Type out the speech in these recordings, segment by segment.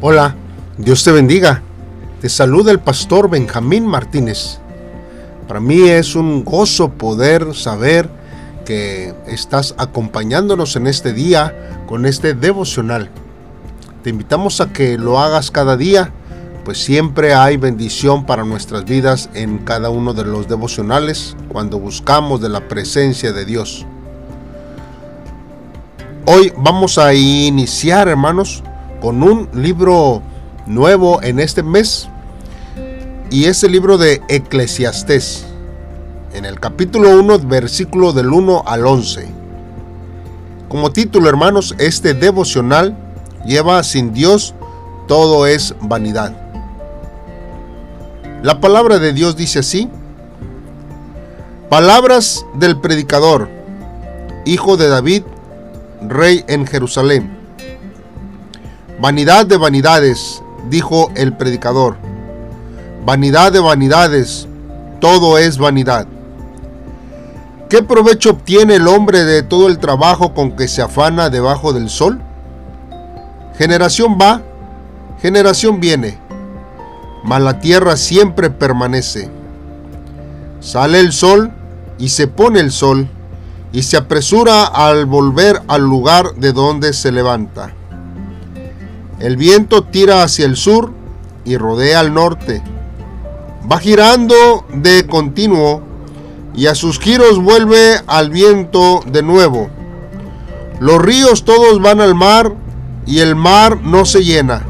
Hola, Dios te bendiga. Te saluda el pastor Benjamín Martínez. Para mí es un gozo poder saber que estás acompañándonos en este día con este devocional. Te invitamos a que lo hagas cada día, pues siempre hay bendición para nuestras vidas en cada uno de los devocionales cuando buscamos de la presencia de Dios. Hoy vamos a iniciar, hermanos, con un libro nuevo en este mes y es el libro de Eclesiastés en el capítulo 1 versículo del 1 al 11. Como título hermanos, este devocional lleva sin Dios todo es vanidad. La palabra de Dios dice así, palabras del predicador, hijo de David, rey en Jerusalén Vanidad de vanidades, dijo el predicador. Vanidad de vanidades, todo es vanidad. ¿Qué provecho obtiene el hombre de todo el trabajo con que se afana debajo del sol? Generación va, generación viene, mas la tierra siempre permanece. Sale el sol y se pone el sol y se apresura al volver al lugar de donde se levanta. El viento tira hacia el sur y rodea al norte. Va girando de continuo y a sus giros vuelve al viento de nuevo. Los ríos todos van al mar y el mar no se llena.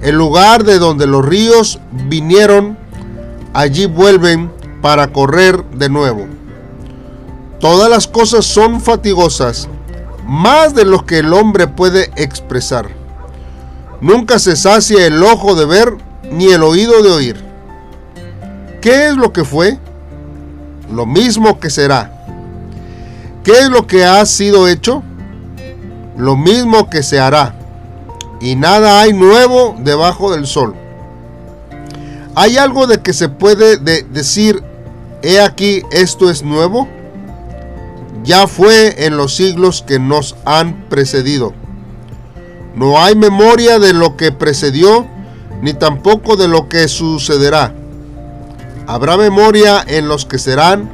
El lugar de donde los ríos vinieron, allí vuelven para correr de nuevo. Todas las cosas son fatigosas, más de lo que el hombre puede expresar. Nunca se sacia el ojo de ver ni el oído de oír. ¿Qué es lo que fue? Lo mismo que será. ¿Qué es lo que ha sido hecho? Lo mismo que se hará. Y nada hay nuevo debajo del sol. ¿Hay algo de que se puede decir, he aquí, esto es nuevo? Ya fue en los siglos que nos han precedido no hay memoria de lo que precedió, ni tampoco de lo que sucederá. Habrá memoria en los que serán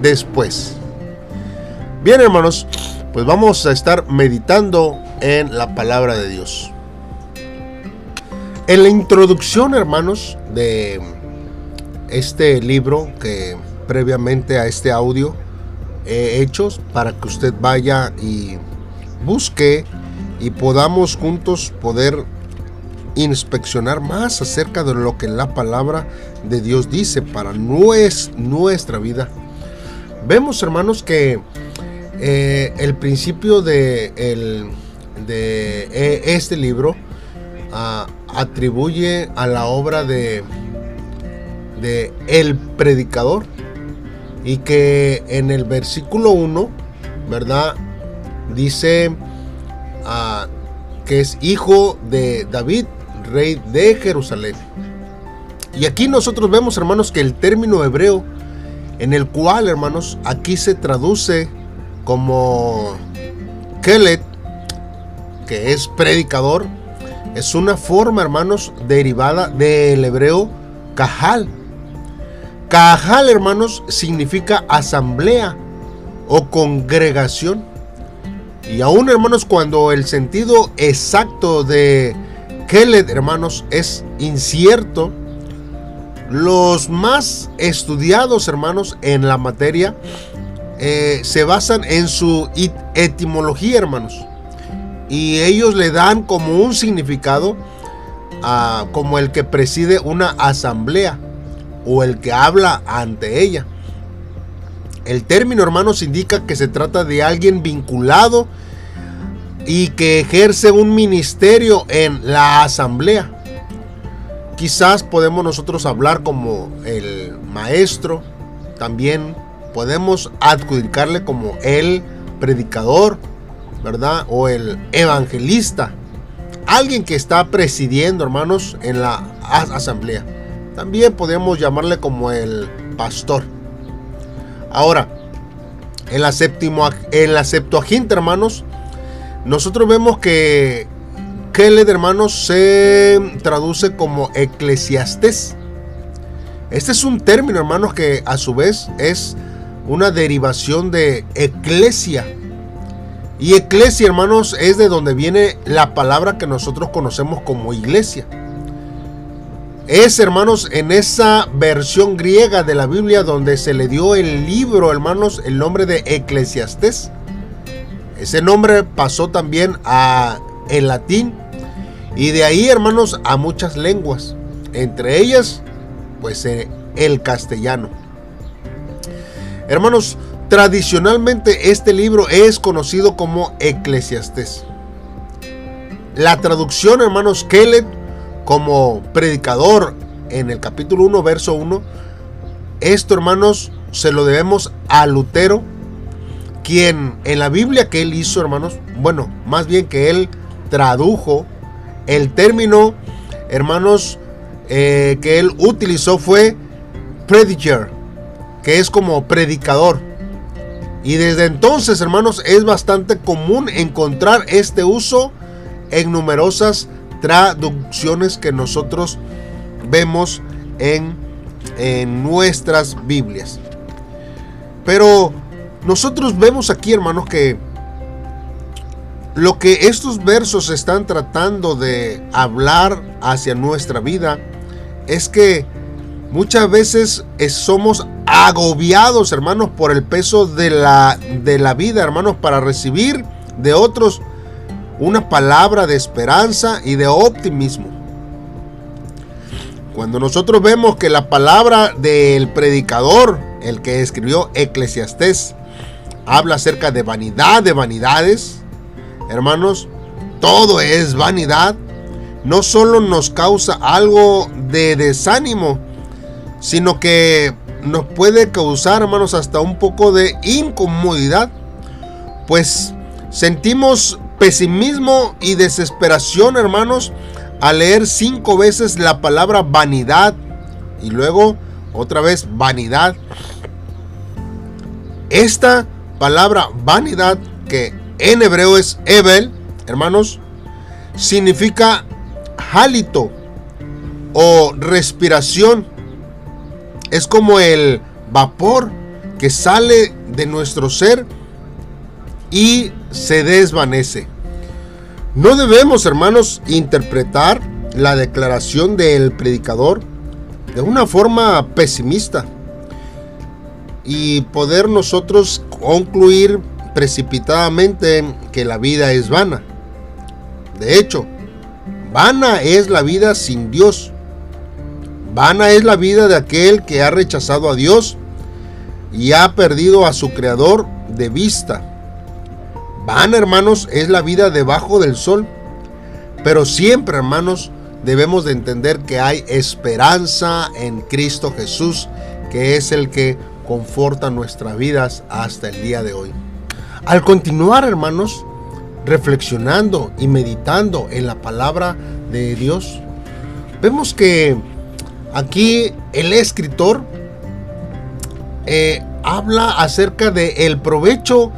después. Bien, hermanos, pues vamos a estar meditando en la palabra de Dios. En la introducción, hermanos, de este libro que previamente a este audio he hecho para que usted vaya y busque y podamos juntos poder inspeccionar más acerca de lo que la palabra de Dios dice para nuestra vida. Vemos, hermanos, que eh, el principio de, de eh, este libro ah, atribuye a la obra de, de el predicador y que en el versículo 1, ¿verdad? Dice que es hijo de David, rey de Jerusalén. Y aquí nosotros vemos, hermanos, que el término hebreo, en el cual, hermanos, aquí se traduce como Kelet, que es predicador, es una forma, hermanos, derivada del hebreo Kahal. Kahal, hermanos, significa asamblea o congregación. Y aún, hermanos, cuando el sentido exacto de Keled, hermanos, es incierto, los más estudiados, hermanos, en la materia, eh, se basan en su etimología, hermanos. Y ellos le dan como un significado como el que preside una asamblea o el que habla ante ella. El término, hermanos, indica que se trata de alguien vinculado y que ejerce un ministerio en la asamblea. Quizás podemos nosotros hablar como el maestro, también podemos adjudicarle como el predicador, ¿verdad? O el evangelista. Alguien que está presidiendo, hermanos, en la asamblea. También podemos llamarle como el pastor. Ahora, en la, séptimo, en la Septuaginta, hermanos, nosotros vemos que Keled, hermanos, se traduce como eclesiastés. Este es un término, hermanos, que a su vez es una derivación de eclesia. Y eclesia, hermanos, es de donde viene la palabra que nosotros conocemos como iglesia. Es, hermanos, en esa versión griega de la Biblia donde se le dio el libro, hermanos, el nombre de Eclesiastés. Ese nombre pasó también a el latín y de ahí, hermanos, a muchas lenguas, entre ellas, pues eh, el castellano. Hermanos, tradicionalmente este libro es conocido como Eclesiastés. La traducción, hermanos, Kelet como predicador en el capítulo 1, verso 1, esto, hermanos, se lo debemos a Lutero, quien en la Biblia que él hizo, hermanos, bueno, más bien que él tradujo, el término, hermanos, eh, que él utilizó fue prediger, que es como predicador. Y desde entonces, hermanos, es bastante común encontrar este uso en numerosas traducciones que nosotros vemos en, en nuestras Biblias. Pero nosotros vemos aquí, hermanos, que lo que estos versos están tratando de hablar hacia nuestra vida es que muchas veces somos agobiados, hermanos, por el peso de la, de la vida, hermanos, para recibir de otros una palabra de esperanza y de optimismo. Cuando nosotros vemos que la palabra del predicador, el que escribió Eclesiastés, habla acerca de vanidad de vanidades, hermanos, todo es vanidad, no solo nos causa algo de desánimo, sino que nos puede causar, hermanos, hasta un poco de incomodidad, pues sentimos pesimismo y desesperación, hermanos, al leer cinco veces la palabra vanidad y luego otra vez vanidad. Esta palabra vanidad, que en hebreo es Ebel, hermanos, significa hálito o respiración. Es como el vapor que sale de nuestro ser y se desvanece. No debemos, hermanos, interpretar la declaración del predicador de una forma pesimista y poder nosotros concluir precipitadamente que la vida es vana. De hecho, vana es la vida sin Dios. Vana es la vida de aquel que ha rechazado a Dios y ha perdido a su creador de vista. Van, hermanos, es la vida debajo del sol. Pero siempre, hermanos, debemos de entender que hay esperanza en Cristo Jesús, que es el que conforta nuestras vidas hasta el día de hoy. Al continuar, hermanos, reflexionando y meditando en la palabra de Dios, vemos que aquí el escritor eh, habla acerca de el provecho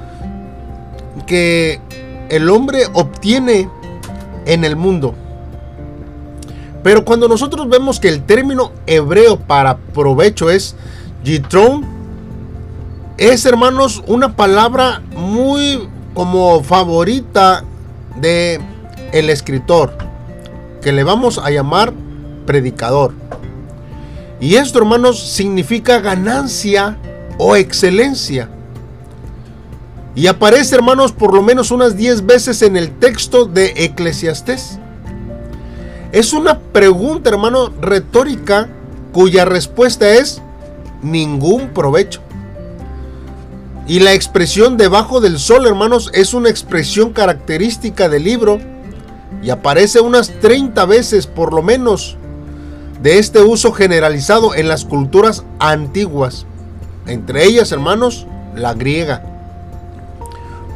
que el hombre obtiene en el mundo. Pero cuando nosotros vemos que el término hebreo para provecho es yitron, es hermanos una palabra muy como favorita de el escritor, que le vamos a llamar predicador. Y esto, hermanos, significa ganancia o excelencia. Y aparece, hermanos, por lo menos unas 10 veces en el texto de Eclesiastés. Es una pregunta, hermano, retórica cuya respuesta es ningún provecho. Y la expresión debajo del sol, hermanos, es una expresión característica del libro y aparece unas 30 veces por lo menos de este uso generalizado en las culturas antiguas, entre ellas, hermanos, la griega.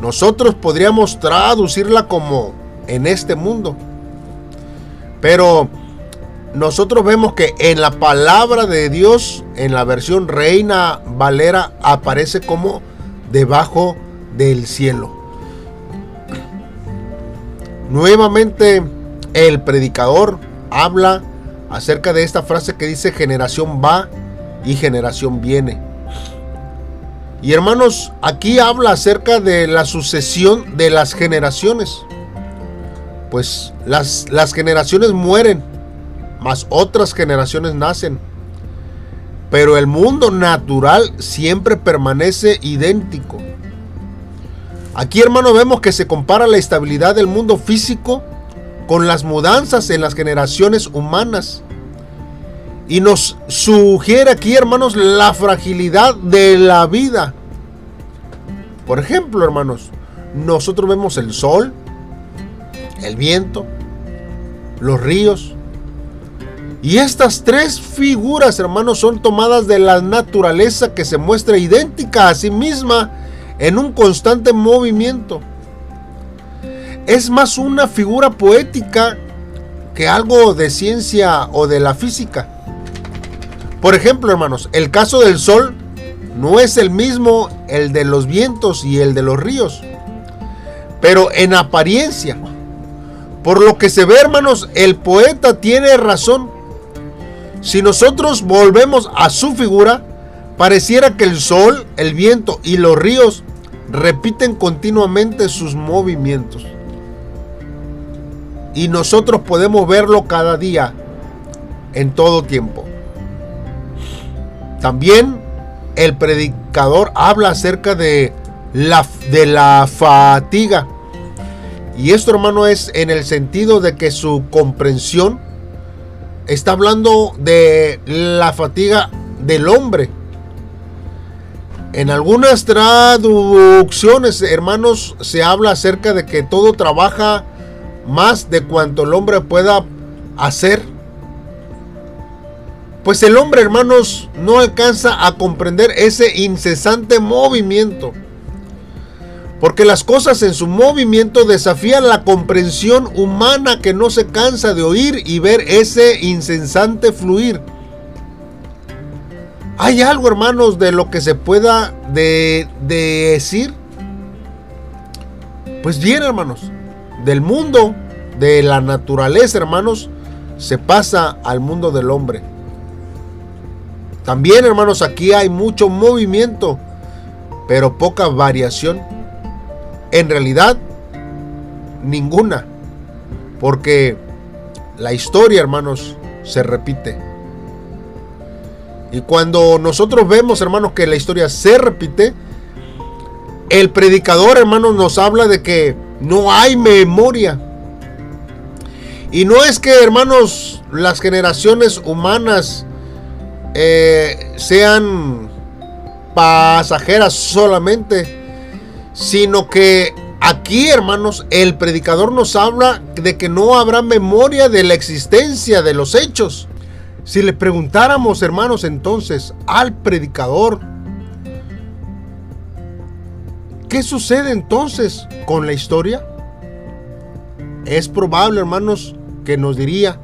Nosotros podríamos traducirla como en este mundo. Pero nosotros vemos que en la palabra de Dios, en la versión Reina Valera, aparece como debajo del cielo. Nuevamente el predicador habla acerca de esta frase que dice generación va y generación viene. Y hermanos, aquí habla acerca de la sucesión de las generaciones. Pues las, las generaciones mueren, mas otras generaciones nacen. Pero el mundo natural siempre permanece idéntico. Aquí, hermano, vemos que se compara la estabilidad del mundo físico con las mudanzas en las generaciones humanas. Y nos sugiere aquí, hermanos, la fragilidad de la vida. Por ejemplo, hermanos, nosotros vemos el sol, el viento, los ríos. Y estas tres figuras, hermanos, son tomadas de la naturaleza que se muestra idéntica a sí misma en un constante movimiento. Es más una figura poética que algo de ciencia o de la física. Por ejemplo, hermanos, el caso del sol no es el mismo el de los vientos y el de los ríos, pero en apariencia. Por lo que se ve, hermanos, el poeta tiene razón. Si nosotros volvemos a su figura, pareciera que el sol, el viento y los ríos repiten continuamente sus movimientos. Y nosotros podemos verlo cada día, en todo tiempo. También el predicador habla acerca de la, de la fatiga. Y esto, hermano, es en el sentido de que su comprensión está hablando de la fatiga del hombre en algunas traducciones, hermanos, se habla acerca de que todo trabaja más de cuanto el hombre pueda hacer. Pues el hombre, hermanos, no alcanza a comprender ese incesante movimiento. Porque las cosas en su movimiento desafían la comprensión humana que no se cansa de oír y ver ese incesante fluir. ¿Hay algo, hermanos, de lo que se pueda de, decir? Pues bien, hermanos, del mundo, de la naturaleza, hermanos, se pasa al mundo del hombre. También, hermanos, aquí hay mucho movimiento, pero poca variación. En realidad, ninguna. Porque la historia, hermanos, se repite. Y cuando nosotros vemos, hermanos, que la historia se repite, el predicador, hermanos, nos habla de que no hay memoria. Y no es que, hermanos, las generaciones humanas eh, sean pasajeras solamente, sino que aquí, hermanos, el predicador nos habla de que no habrá memoria de la existencia de los hechos. Si le preguntáramos, hermanos, entonces al predicador, ¿qué sucede entonces con la historia? Es probable, hermanos, que nos diría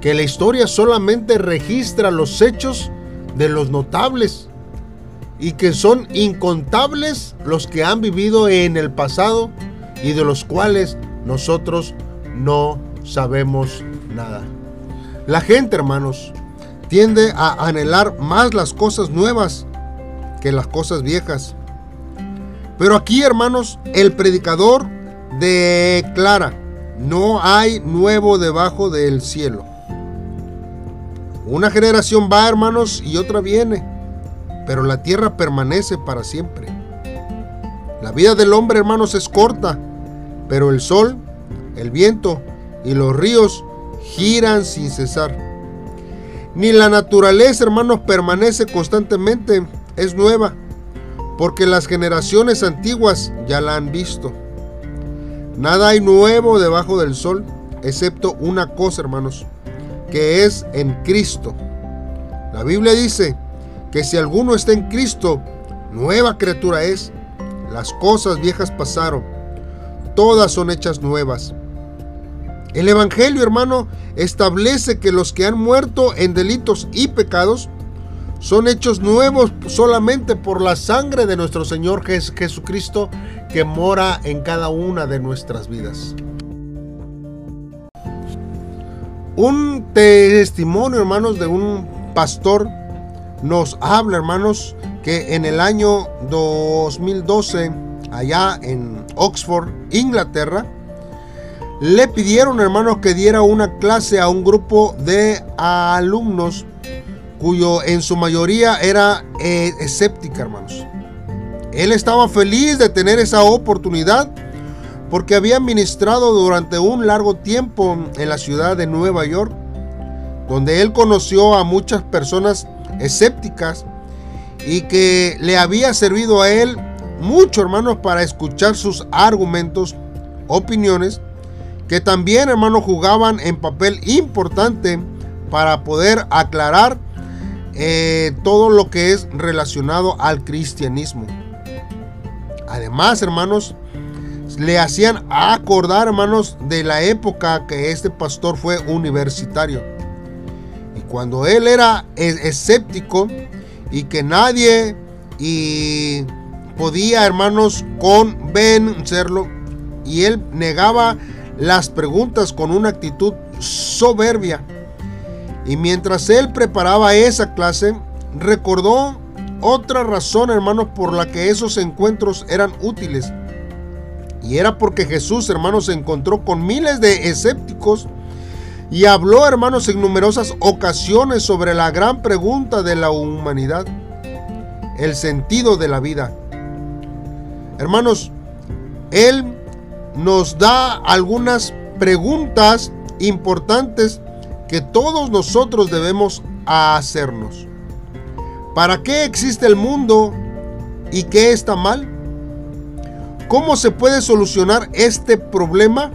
que la historia solamente registra los hechos de los notables y que son incontables los que han vivido en el pasado y de los cuales nosotros no sabemos nada. La gente, hermanos, tiende a anhelar más las cosas nuevas que las cosas viejas. Pero aquí, hermanos, el predicador declara, no hay nuevo debajo del cielo. Una generación va, hermanos, y otra viene, pero la tierra permanece para siempre. La vida del hombre, hermanos, es corta, pero el sol, el viento y los ríos giran sin cesar. Ni la naturaleza, hermanos, permanece constantemente, es nueva, porque las generaciones antiguas ya la han visto. Nada hay nuevo debajo del sol, excepto una cosa, hermanos, que es en Cristo. La Biblia dice que si alguno está en Cristo, nueva criatura es. Las cosas viejas pasaron, todas son hechas nuevas. El Evangelio, hermano, establece que los que han muerto en delitos y pecados son hechos nuevos solamente por la sangre de nuestro Señor Jesucristo que mora en cada una de nuestras vidas. Un testimonio, hermanos, de un pastor nos habla, hermanos, que en el año 2012, allá en Oxford, Inglaterra, le pidieron, hermanos, que diera una clase a un grupo de alumnos cuyo en su mayoría era eh, escéptica, hermanos. Él estaba feliz de tener esa oportunidad porque había ministrado durante un largo tiempo en la ciudad de Nueva York, donde él conoció a muchas personas escépticas y que le había servido a él mucho, hermanos, para escuchar sus argumentos, opiniones, que también, hermanos, jugaban en papel importante para poder aclarar eh, todo lo que es relacionado al cristianismo. Además, hermanos, le hacían acordar, hermanos, de la época que este pastor fue universitario. Y cuando él era escéptico y que nadie y podía, hermanos, convencerlo, y él negaba las preguntas con una actitud soberbia. Y mientras él preparaba esa clase, recordó otra razón, hermanos, por la que esos encuentros eran útiles. Y era porque Jesús, hermanos, se encontró con miles de escépticos y habló, hermanos, en numerosas ocasiones sobre la gran pregunta de la humanidad, el sentido de la vida. Hermanos, Él nos da algunas preguntas importantes que todos nosotros debemos hacernos. ¿Para qué existe el mundo y qué está mal? ¿Cómo se puede solucionar este problema?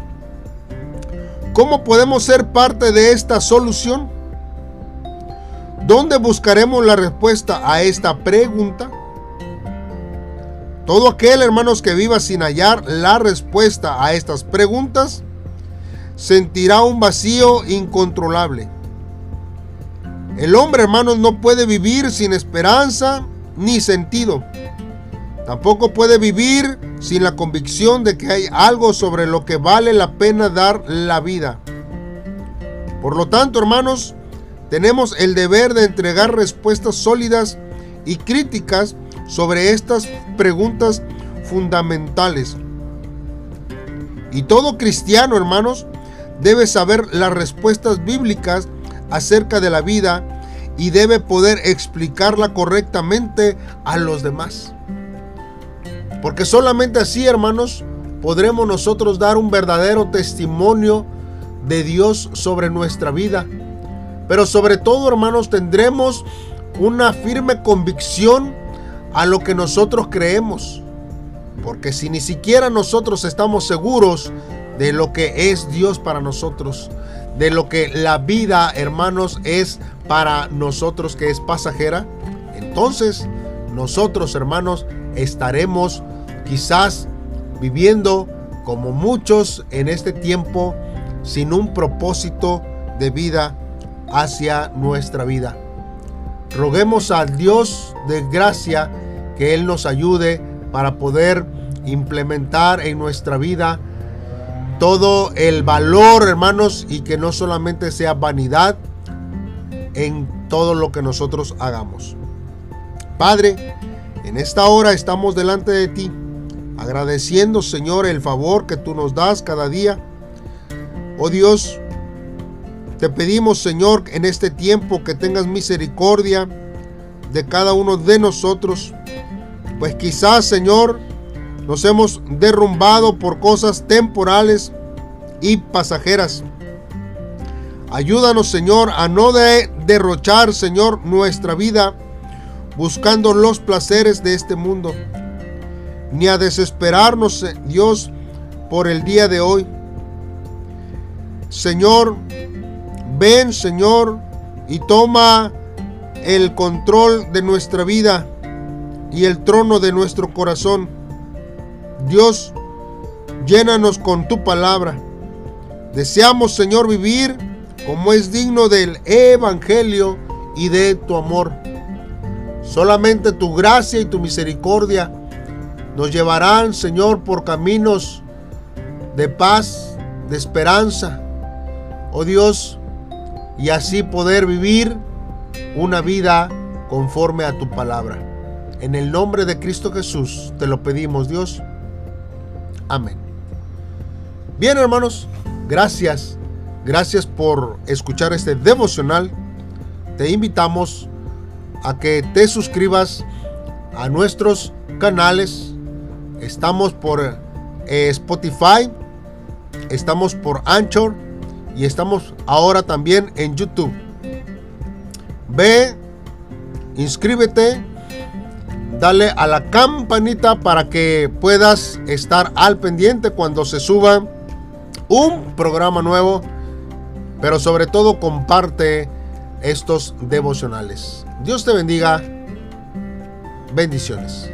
¿Cómo podemos ser parte de esta solución? ¿Dónde buscaremos la respuesta a esta pregunta? Todo aquel, hermanos, que viva sin hallar la respuesta a estas preguntas, sentirá un vacío incontrolable. El hombre, hermanos, no puede vivir sin esperanza ni sentido. Tampoco puede vivir sin la convicción de que hay algo sobre lo que vale la pena dar la vida. Por lo tanto, hermanos, tenemos el deber de entregar respuestas sólidas y críticas sobre estas preguntas fundamentales. Y todo cristiano, hermanos, debe saber las respuestas bíblicas acerca de la vida y debe poder explicarla correctamente a los demás. Porque solamente así, hermanos, podremos nosotros dar un verdadero testimonio de Dios sobre nuestra vida. Pero sobre todo, hermanos, tendremos una firme convicción a lo que nosotros creemos. Porque si ni siquiera nosotros estamos seguros de lo que es Dios para nosotros, de lo que la vida, hermanos, es para nosotros que es pasajera, entonces nosotros, hermanos, estaremos quizás viviendo como muchos en este tiempo sin un propósito de vida hacia nuestra vida. Roguemos al Dios de gracia que Él nos ayude para poder implementar en nuestra vida todo el valor, hermanos, y que no solamente sea vanidad en todo lo que nosotros hagamos. Padre, en esta hora estamos delante de ti agradeciendo, Señor, el favor que tú nos das cada día. Oh Dios, te pedimos, Señor, en este tiempo que tengas misericordia de cada uno de nosotros, pues quizás, Señor, nos hemos derrumbado por cosas temporales y pasajeras. Ayúdanos, Señor, a no de derrochar, Señor, nuestra vida buscando los placeres de este mundo ni a desesperarnos, eh, Dios, por el día de hoy. Señor, ven, Señor, y toma el control de nuestra vida y el trono de nuestro corazón. Dios, llénanos con tu palabra. Deseamos, Señor, vivir como es digno del Evangelio y de tu amor. Solamente tu gracia y tu misericordia nos llevarán, Señor, por caminos de paz, de esperanza. Oh Dios, y así poder vivir una vida conforme a tu palabra. En el nombre de Cristo Jesús te lo pedimos, Dios. Amén. Bien, hermanos, gracias. Gracias por escuchar este devocional. Te invitamos a que te suscribas a nuestros canales. Estamos por eh, Spotify, estamos por Anchor y estamos ahora también en YouTube. Ve, inscríbete, dale a la campanita para que puedas estar al pendiente cuando se suba un programa nuevo, pero sobre todo comparte estos devocionales. Dios te bendiga. Bendiciones.